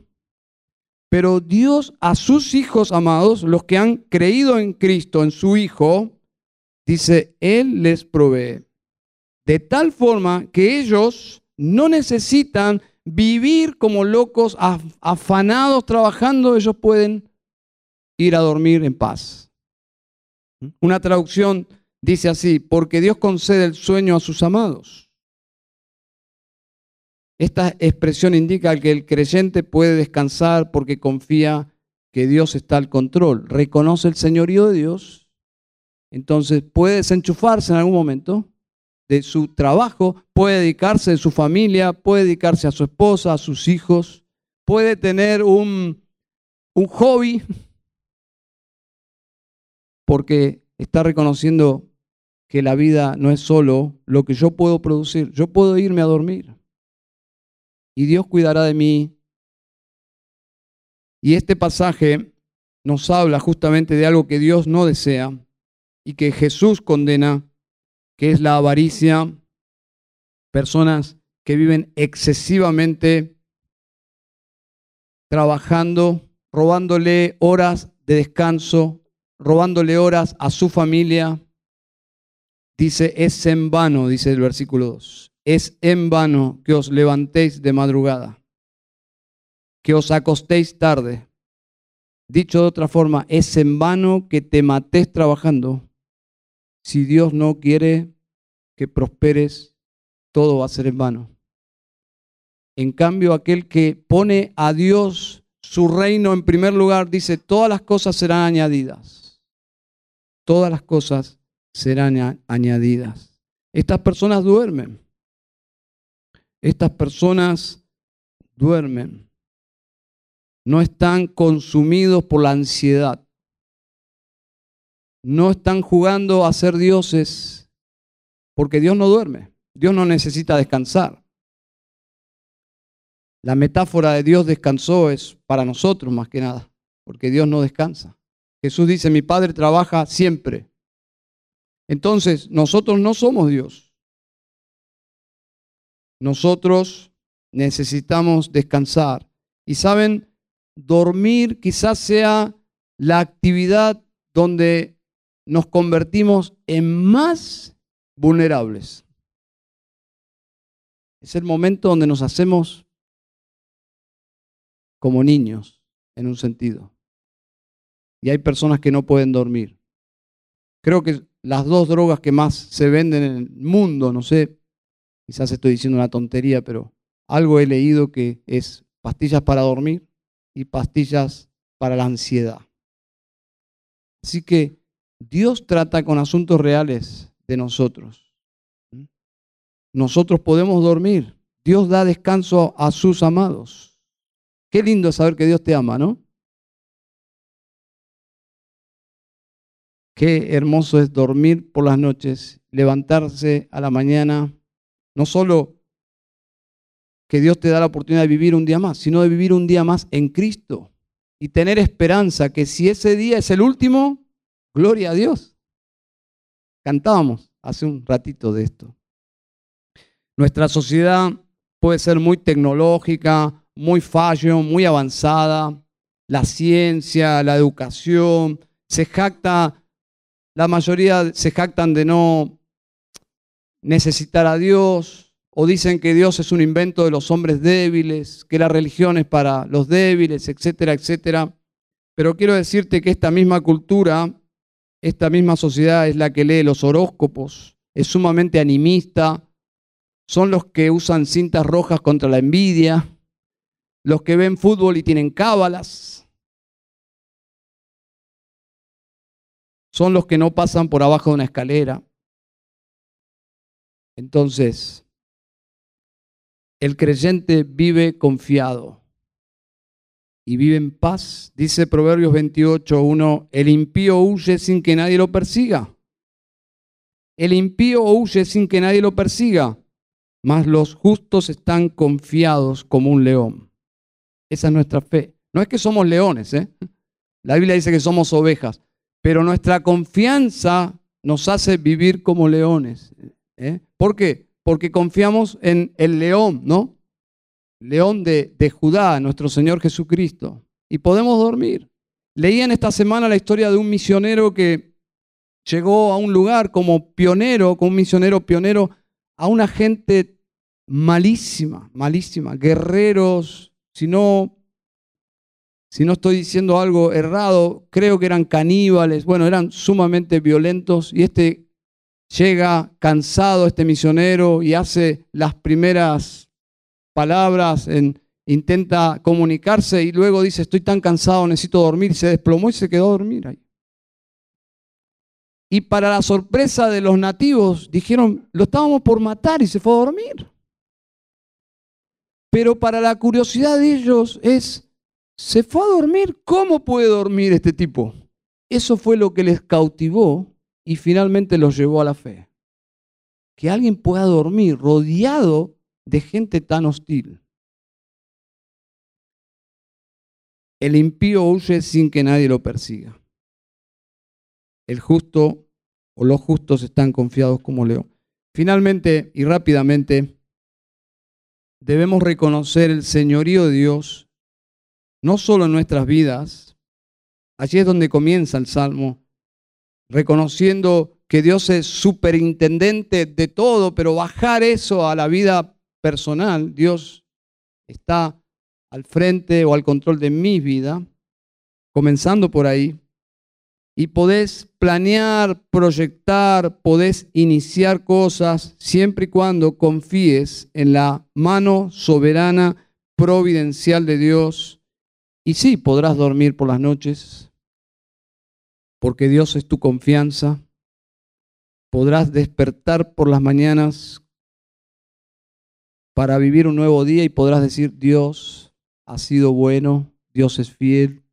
Pero Dios a sus hijos amados, los que han creído en Cristo, en su Hijo, dice, Él les provee. De tal forma que ellos no necesitan vivir como locos, afanados, trabajando, ellos pueden ir a dormir en paz. Una traducción dice así, porque Dios concede el sueño a sus amados. Esta expresión indica que el creyente puede descansar porque confía que Dios está al control, reconoce el señorío de Dios, entonces puede desenchufarse en algún momento de su trabajo, puede dedicarse a su familia, puede dedicarse a su esposa, a sus hijos, puede tener un, un hobby, porque está reconociendo que la vida no es solo lo que yo puedo producir, yo puedo irme a dormir y Dios cuidará de mí. Y este pasaje nos habla justamente de algo que Dios no desea y que Jesús condena que es la avaricia, personas que viven excesivamente trabajando, robándole horas de descanso, robándole horas a su familia. Dice, es en vano, dice el versículo 2, es en vano que os levantéis de madrugada, que os acostéis tarde. Dicho de otra forma, es en vano que te matéis trabajando si Dios no quiere que prosperes, todo va a ser en vano. En cambio, aquel que pone a Dios su reino en primer lugar, dice, todas las cosas serán añadidas. Todas las cosas serán añadidas. Estas personas duermen. Estas personas duermen. No están consumidos por la ansiedad no están jugando a ser dioses porque Dios no duerme, Dios no necesita descansar. La metáfora de Dios descansó es para nosotros más que nada, porque Dios no descansa. Jesús dice, mi Padre trabaja siempre. Entonces, nosotros no somos Dios. Nosotros necesitamos descansar. Y saben, dormir quizás sea la actividad donde nos convertimos en más vulnerables. Es el momento donde nos hacemos como niños, en un sentido. Y hay personas que no pueden dormir. Creo que las dos drogas que más se venden en el mundo, no sé, quizás estoy diciendo una tontería, pero algo he leído que es pastillas para dormir y pastillas para la ansiedad. Así que Dios trata con asuntos reales de nosotros. Nosotros podemos dormir. Dios da descanso a sus amados. Qué lindo saber que Dios te ama, ¿no? Qué hermoso es dormir por las noches, levantarse a la mañana, no solo que Dios te da la oportunidad de vivir un día más, sino de vivir un día más en Cristo y tener esperanza que si ese día es el último, gloria a Dios. Cantábamos hace un ratito de esto. Nuestra sociedad puede ser muy tecnológica, muy fallo, muy avanzada, la ciencia, la educación, se jacta, la mayoría se jactan de no necesitar a Dios, o dicen que Dios es un invento de los hombres débiles, que la religión es para los débiles, etcétera, etcétera. Pero quiero decirte que esta misma cultura, esta misma sociedad es la que lee los horóscopos, es sumamente animista, son los que usan cintas rojas contra la envidia, los que ven fútbol y tienen cábalas, son los que no pasan por abajo de una escalera. Entonces, el creyente vive confiado y vive en paz. Dice Proverbios 28, 1, el impío huye sin que nadie lo persiga. El impío huye sin que nadie lo persiga, mas los justos están confiados como un león. Esa es nuestra fe. No es que somos leones, ¿eh? La Biblia dice que somos ovejas, pero nuestra confianza nos hace vivir como leones. ¿eh? ¿Por qué? Porque confiamos en el león, ¿no? León de, Judá, nuestro Señor Jesucristo. Y podemos dormir. Leí en esta semana la historia de un misionero que llegó a un lugar como pionero, como un misionero pionero, a una gente malísima, malísima, guerreros, si no, si no estoy diciendo algo errado, creo que eran caníbales, bueno, eran sumamente violentos y este llega cansado, este misionero, y hace las primeras palabras, en, intenta comunicarse y luego dice, estoy tan cansado, necesito dormir, se desplomó y se quedó a dormir ahí. Y para la sorpresa de los nativos, dijeron, lo estábamos por matar y se fue a dormir. Pero para la curiosidad de ellos es, ¿se fue a dormir? ¿Cómo puede dormir este tipo? Eso fue lo que les cautivó y finalmente los llevó a la fe. Que alguien pueda dormir rodeado de gente tan hostil. El impío huye sin que nadie lo persiga. El justo o los justos están confiados como león. Finalmente y rápidamente, debemos reconocer el señorío de Dios, no solo en nuestras vidas, allí es donde comienza el Salmo, reconociendo que Dios es superintendente de todo, pero bajar eso a la vida personal, Dios está al frente o al control de mi vida, comenzando por ahí, y podés planear, proyectar, podés iniciar cosas siempre y cuando confíes en la mano soberana, providencial de Dios. Y sí, podrás dormir por las noches, porque Dios es tu confianza. Podrás despertar por las mañanas para vivir un nuevo día y podrás decir, Dios ha sido bueno, Dios es fiel,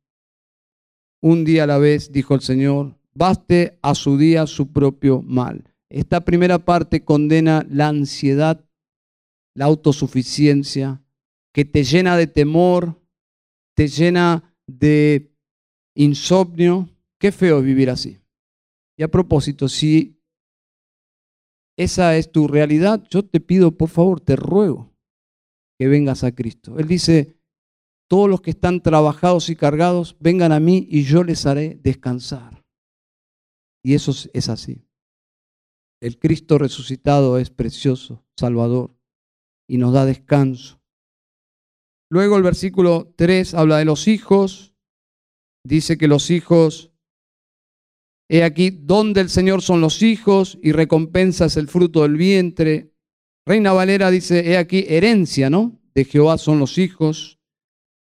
un día a la vez, dijo el Señor, baste a su día su propio mal. Esta primera parte condena la ansiedad, la autosuficiencia, que te llena de temor, te llena de insomnio. Qué feo vivir así. Y a propósito, si esa es tu realidad, yo te pido, por favor, te ruego que vengas a Cristo. Él dice, todos los que están trabajados y cargados, vengan a mí y yo les haré descansar. Y eso es así. El Cristo resucitado es precioso, Salvador, y nos da descanso. Luego el versículo 3 habla de los hijos. Dice que los hijos, he aquí, donde el Señor son los hijos y recompensas el fruto del vientre. Reina Valera dice, he aquí, herencia, ¿no? De Jehová son los hijos.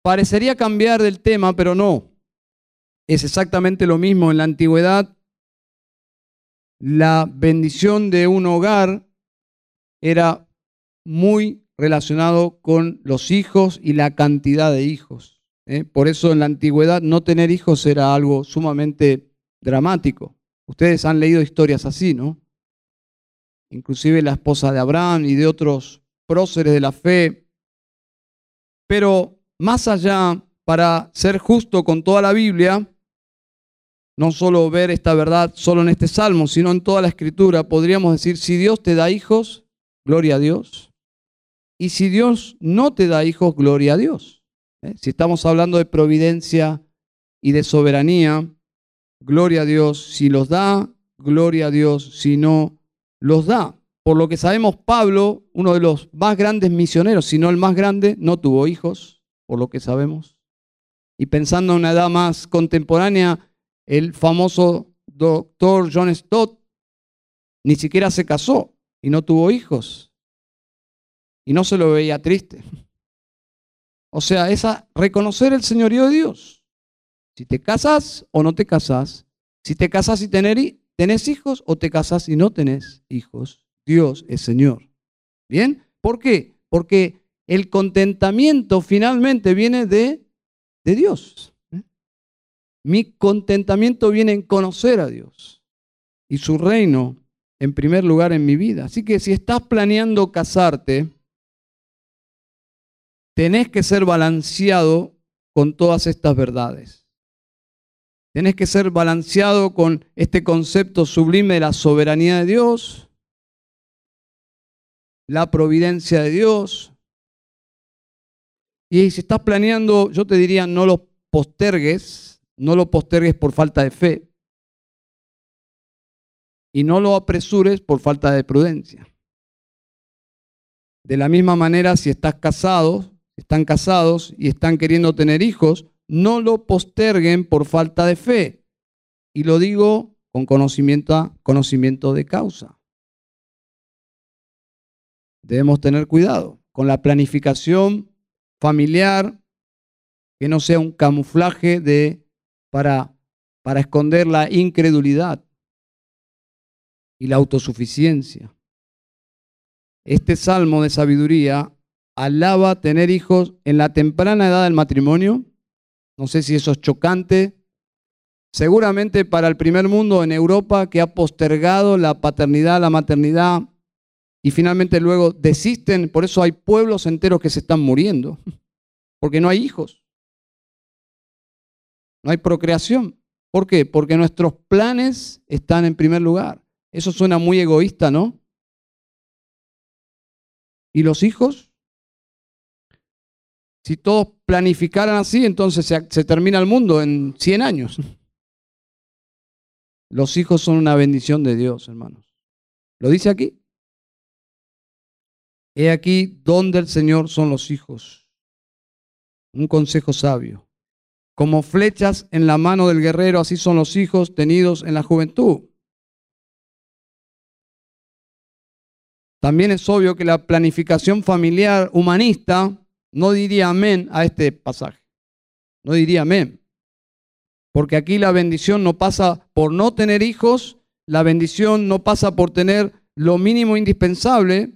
Parecería cambiar del tema, pero no. Es exactamente lo mismo. En la antigüedad, la bendición de un hogar era muy relacionado con los hijos y la cantidad de hijos. ¿eh? Por eso en la antigüedad no tener hijos era algo sumamente dramático. Ustedes han leído historias así, ¿no? Inclusive la esposa de Abraham y de otros próceres de la fe. Pero más allá, para ser justo con toda la Biblia, no solo ver esta verdad solo en este salmo, sino en toda la escritura, podríamos decir, si Dios te da hijos, gloria a Dios. Y si Dios no te da hijos, gloria a Dios. ¿eh? Si estamos hablando de providencia y de soberanía, gloria a Dios. Si los da, gloria a Dios. Si no, los da. Por lo que sabemos, Pablo, uno de los más grandes misioneros, si no el más grande, no tuvo hijos, por lo que sabemos. Y pensando en una edad más contemporánea, el famoso doctor John Stott ni siquiera se casó y no tuvo hijos y no se lo veía triste. O sea, es reconocer el señorío de Dios. Si te casas o no te casas, si te casas y tenés hijos o te casas y no tenés hijos, Dios es Señor. ¿Bien? ¿Por qué? Porque el contentamiento finalmente viene de, Dios. Mi contentamiento viene en conocer a Dios y su reino en primer lugar en mi vida. Así que si estás planeando casarte, tenés que ser balanceado con todas estas verdades. Tenés que ser balanceado con este concepto sublime de la soberanía de Dios, la providencia de Dios. Y si estás planeando, yo te diría, no lo postergues, no lo postergues por falta de fe. Y no lo apresures por falta de prudencia. De la misma manera, si estás casado, están casados y están queriendo tener hijos, no lo posterguen por falta de fe. Y lo digo con conocimiento, conocimiento de causa. Debemos tener cuidado con la planificación familiar, que no sea un camuflaje de, para, para esconder la incredulidad y la autosuficiencia. Este salmo de sabiduría alaba tener hijos en la temprana edad del matrimonio. No sé si eso es chocante. Seguramente para el primer mundo en Europa que ha postergado la paternidad, la maternidad y finalmente luego desisten. Por eso hay pueblos enteros que se están muriendo. Porque no hay hijos. No hay procreación. ¿Por qué? Porque nuestros planes están en primer lugar. Eso suena muy egoísta, ¿no? ¿Y los hijos? Si todos planificaran así, entonces se, termina el mundo en 100 años. Los hijos son una bendición de Dios, hermanos. ¿Lo dice aquí? He aquí donde el Señor son los hijos. Un consejo sabio. Como flechas en la mano del guerrero, así son los hijos tenidos en la juventud. También es obvio que la planificación familiar humanista no diría amén a este pasaje. No diría amén. Porque aquí la bendición no pasa por no tener hijos, la bendición no pasa por tener lo mínimo indispensable,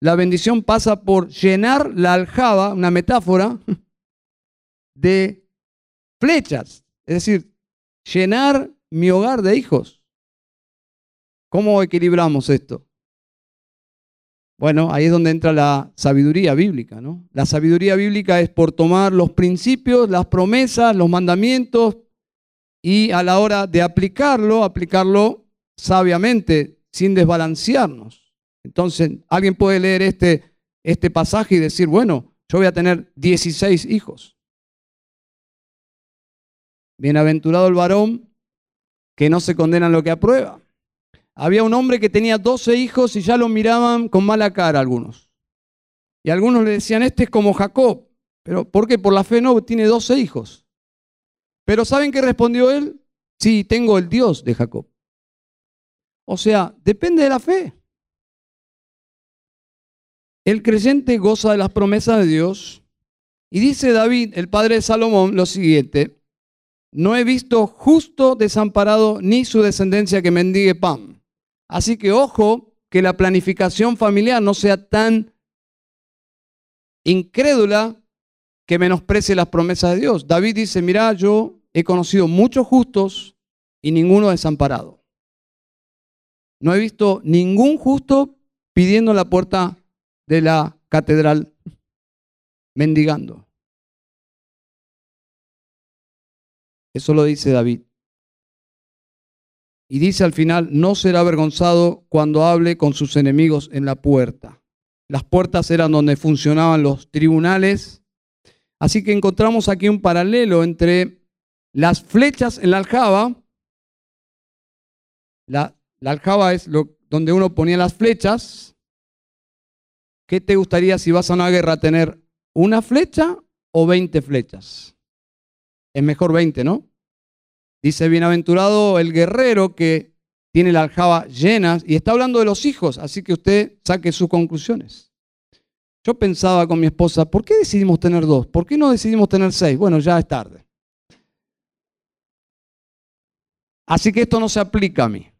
la bendición pasa por llenar la aljaba, una metáfora, de flechas. Es decir, llenar mi hogar de hijos. ¿Cómo equilibramos esto? Bueno, ahí es donde entra la sabiduría bíblica, ¿no? La sabiduría bíblica es por tomar los principios, las promesas, los mandamientos y a la hora de aplicarlo, aplicarlo sabiamente, sin desbalancearnos. Entonces, alguien puede leer este, este pasaje y decir, bueno, yo voy a tener 16 hijos. Bienaventurado el varón que no se condena en lo que aprueba. Había un hombre que tenía 12 hijos y ya lo miraban con mala cara algunos. Y algunos le decían, este es como Jacob. Pero ¿por qué? Por la fe no, tiene 12 hijos. Pero ¿saben qué respondió él? Sí, tengo el Dios de Jacob. O sea, depende de la fe. El creyente goza de las promesas de Dios. Y dice David, el padre de Salomón, lo siguiente, no he visto justo desamparado ni su descendencia que mendigue pan. Así que ojo que la planificación familiar no sea tan incrédula que menosprecie las promesas de Dios. David dice, mira, yo he conocido muchos justos y ninguno desamparado. No he visto ningún justo pidiendo la puerta de la catedral, mendigando. Eso lo dice David. Y dice al final, no será avergonzado cuando hable con sus enemigos en la puerta. Las puertas eran donde funcionaban los tribunales. Así que encontramos aquí un paralelo entre las flechas en la aljaba. La, aljaba es donde uno ponía las flechas. ¿Qué te gustaría si vas a una guerra tener una flecha o 20 flechas? Es mejor 20, ¿no? Dice, bienaventurado el guerrero que tiene la aljaba llena y está hablando de los hijos, así que usted saque sus conclusiones. Yo pensaba con mi esposa, ¿por qué decidimos tener dos? ¿Por qué no decidimos tener seis? Bueno, ya es tarde. Así que esto no se aplica a mí.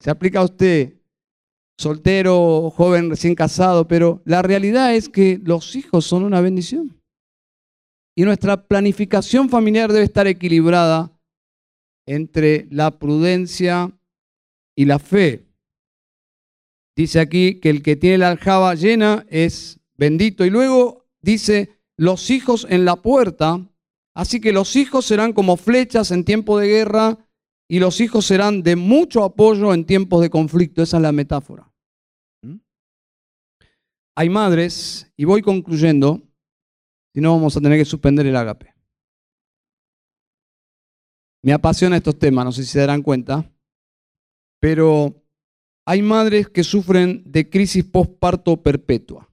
Se aplica a usted, soltero, joven, recién casado, pero la realidad es que los hijos son una bendición. Y nuestra planificación familiar debe estar equilibrada entre la prudencia y la fe. Dice aquí que el que tiene la aljaba llena es bendito. Y luego dice, los hijos en la puerta. Así que los hijos serán como flechas en tiempo de guerra y los hijos serán de mucho apoyo en tiempos de conflicto. Esa es la metáfora. ¿Mm? Hay madres, y voy concluyendo, si no, vamos a tener que suspender el ágape. Me apasiona estos temas, no sé si se darán cuenta, pero hay madres que sufren de crisis postparto perpetua.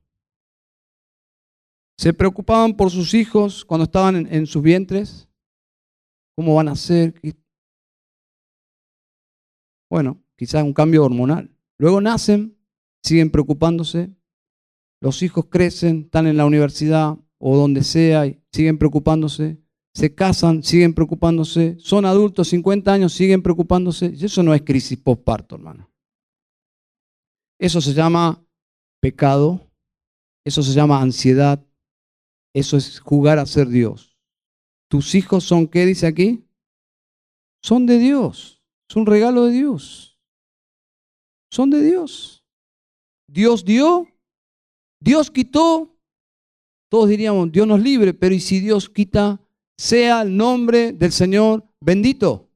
Se preocupaban por sus hijos cuando estaban en, en sus vientres. ¿Cómo van a ser? Bueno, quizás un cambio hormonal. Luego nacen, siguen preocupándose. Los hijos crecen, están en la universidad, o donde sea, y siguen preocupándose, se casan, siguen preocupándose, son adultos, 50 años, siguen preocupándose. Y eso no es crisis postparto, hermano. Eso se llama pecado, eso se llama ansiedad, eso es jugar a ser Dios. ¿Tus hijos son qué dice aquí? Son de Dios, es un regalo de Dios. Son de Dios. Dios dio, Dios quitó, todos diríamos, Dios nos libre, pero ¿y si Dios quita? Sea el nombre del Señor bendito.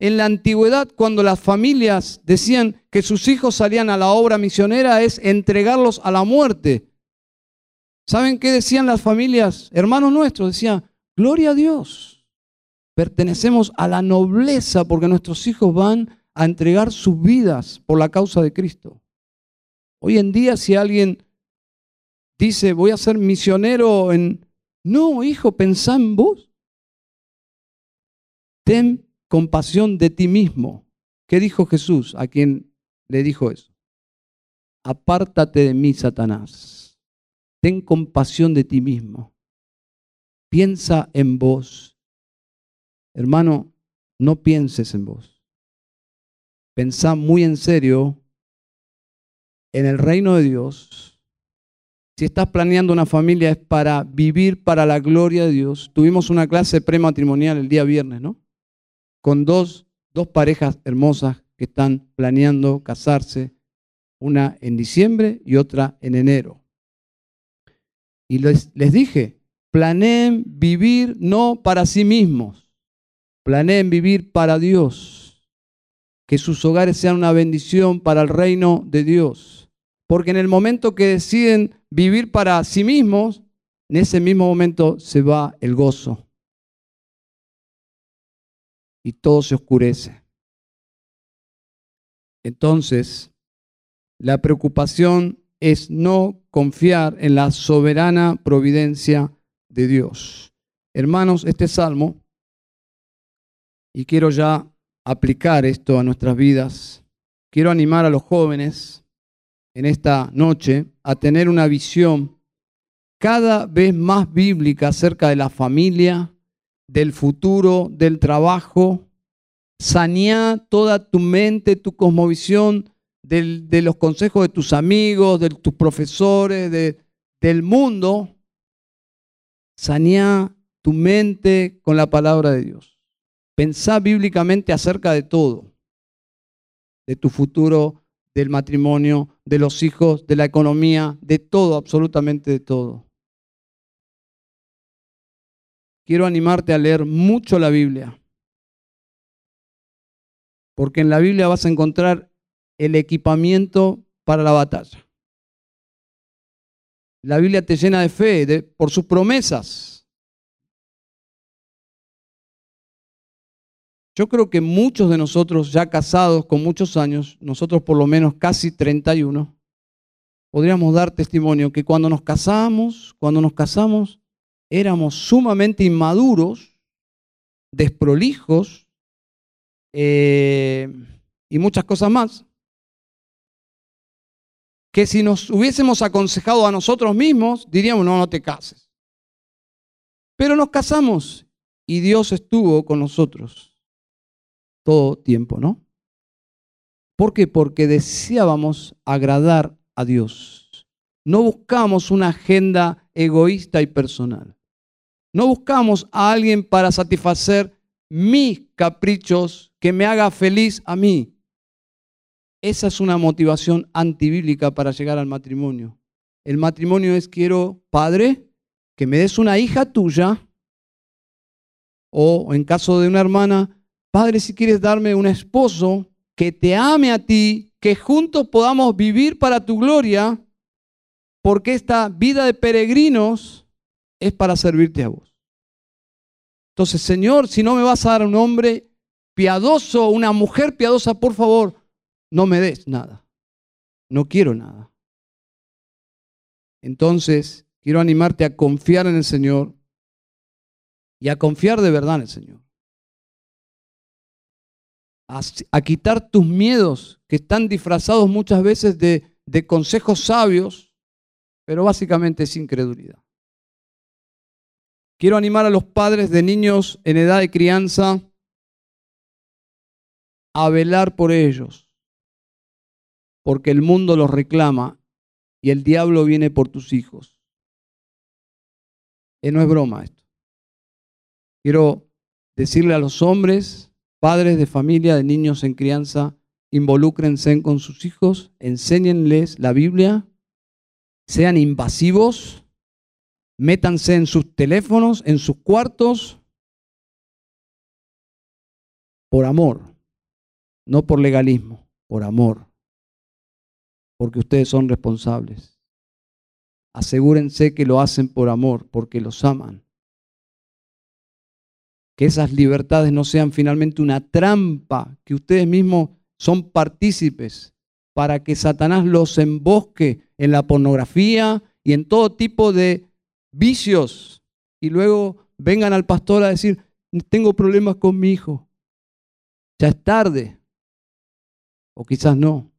En la antigüedad, cuando las familias decían que sus hijos salían a la obra misionera, es entregarlos a la muerte. ¿Saben qué decían las familias? Hermanos nuestros decían, gloria a Dios. Pertenecemos a la nobleza porque nuestros hijos van a entregar sus vidas por la causa de Cristo. Hoy en día, si alguien dice, voy a ser misionero en... No, hijo, pensá en vos. Ten compasión de ti mismo. ¿Qué dijo Jesús a quien le dijo eso? Apártate de mí, Satanás. Ten compasión de ti mismo. Piensa en vos. Hermano, no pienses en vos. Pensá muy en serio en el reino de Dios si estás planeando una familia es para vivir para la gloria de Dios. Tuvimos una clase prematrimonial el día viernes, ¿no? Con dos, dos parejas hermosas que están planeando casarse, una en diciembre y otra en enero. Y les, les dije, planeen vivir no para sí mismos, planeen vivir para Dios. que sus hogares sean una bendición para el reino de Dios. Porque en el momento que deciden vivir para sí mismos, en ese mismo momento se va el gozo. Y todo se oscurece. Entonces, la preocupación es no confiar en la soberana providencia de Dios. Hermanos, este salmo, y quiero ya aplicar esto a nuestras vidas, quiero animar a los jóvenes en esta noche a tener una visión cada vez más bíblica acerca de la familia, del futuro, del trabajo. Saneá toda tu mente, tu cosmovisión de los consejos de tus amigos, de tus profesores, de, del mundo. Saneá tu mente con la palabra de Dios. Pensá bíblicamente acerca de todo, de tu futuro, del matrimonio, de los hijos, de la economía, de todo, absolutamente de todo. Quiero animarte a leer mucho la Biblia, porque en la Biblia vas a encontrar el equipamiento para la batalla. La Biblia te llena de fe por sus promesas. Yo creo que muchos de nosotros ya casados con muchos años, nosotros por lo menos casi 31, podríamos dar testimonio que cuando nos casamos, cuando nos casamos, éramos sumamente inmaduros, desprolijos eh, y muchas cosas más que si nos hubiésemos aconsejado a nosotros mismos, diríamos, no, no te cases. Pero nos casamos y Dios estuvo con nosotros todo tiempo, ¿no? ¿Por qué? Porque deseábamos agradar a Dios. No buscamos una agenda egoísta y personal. No buscamos a alguien para satisfacer mis caprichos que me haga feliz a mí. Esa es una motivación antibíblica para llegar al matrimonio. El matrimonio es quiero, padre, que me des una hija tuya, o en caso de una hermana, padre, si quieres darme un esposo que te ame a ti, que juntos podamos vivir para tu gloria, porque esta vida de peregrinos es para servirte a vos. Entonces, Señor, si no me vas a dar un hombre piadoso, una mujer piadosa, por favor, no me des nada. No quiero nada. Entonces, quiero animarte a confiar en el Señor y a confiar de verdad en el Señor. A, quitar tus miedos que están disfrazados muchas veces de, de consejos sabios, pero básicamente es incredulidad. Quiero animar a los padres de niños en edad de crianza a velar por ellos porque el mundo los reclama y el diablo viene por tus hijos. Eh, no es broma esto. Quiero decirle a los hombres, padres de familia, de niños en crianza, involúcrense con sus hijos, enséñenles la Biblia, sean invasivos, métanse en sus teléfonos, en sus cuartos, por amor, no por legalismo, por amor porque ustedes son responsables. Asegúrense que lo hacen por amor, porque los aman. Que esas libertades no sean finalmente una trampa, que ustedes mismos son partícipes para que Satanás los embosque en la pornografía y en todo tipo de vicios y luego vengan al pastor a decir, tengo problemas con mi hijo. Ya es tarde. O quizás no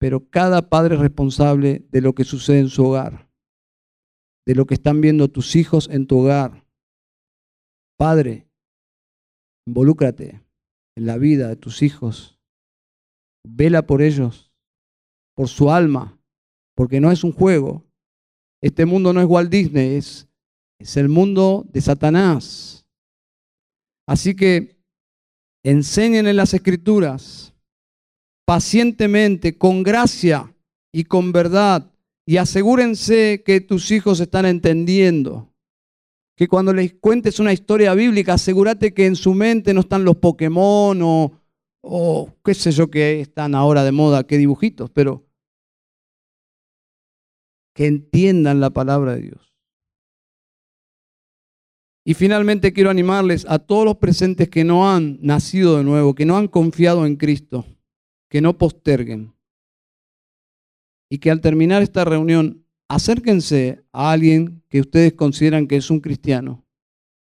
pero cada padre es responsable de lo que sucede en su hogar, de lo que están viendo tus hijos en tu hogar. Padre, involúcrate en la vida de tus hijos, vela por ellos, por su alma, porque no es un juego. Este mundo no es Walt Disney, es, es el mundo de Satanás. Así que enseñen en las escrituras pacientemente, con gracia y con verdad. Y asegúrense que tus hijos están entendiendo. Que cuando les cuentes una historia bíblica, asegúrate que en su mente no están los Pokémon o, o qué sé yo que están ahora de moda, qué dibujitos, pero que entiendan la palabra de Dios. Y finalmente quiero animarles a todos los presentes que no han nacido de nuevo, que no han confiado en Cristo, que no posterguen. Y que al terminar esta reunión acérquense a alguien que ustedes consideran que es un cristiano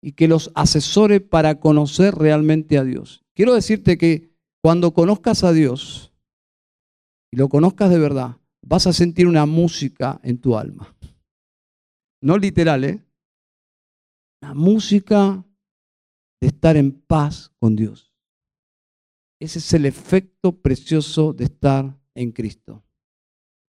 y que los asesore para conocer realmente a Dios. Quiero decirte que cuando conozcas a Dios y lo conozcas de verdad, vas a sentir una música en tu alma. No literal, ¿eh? La música de estar en paz con Dios. Ese es el efecto precioso de estar en Cristo.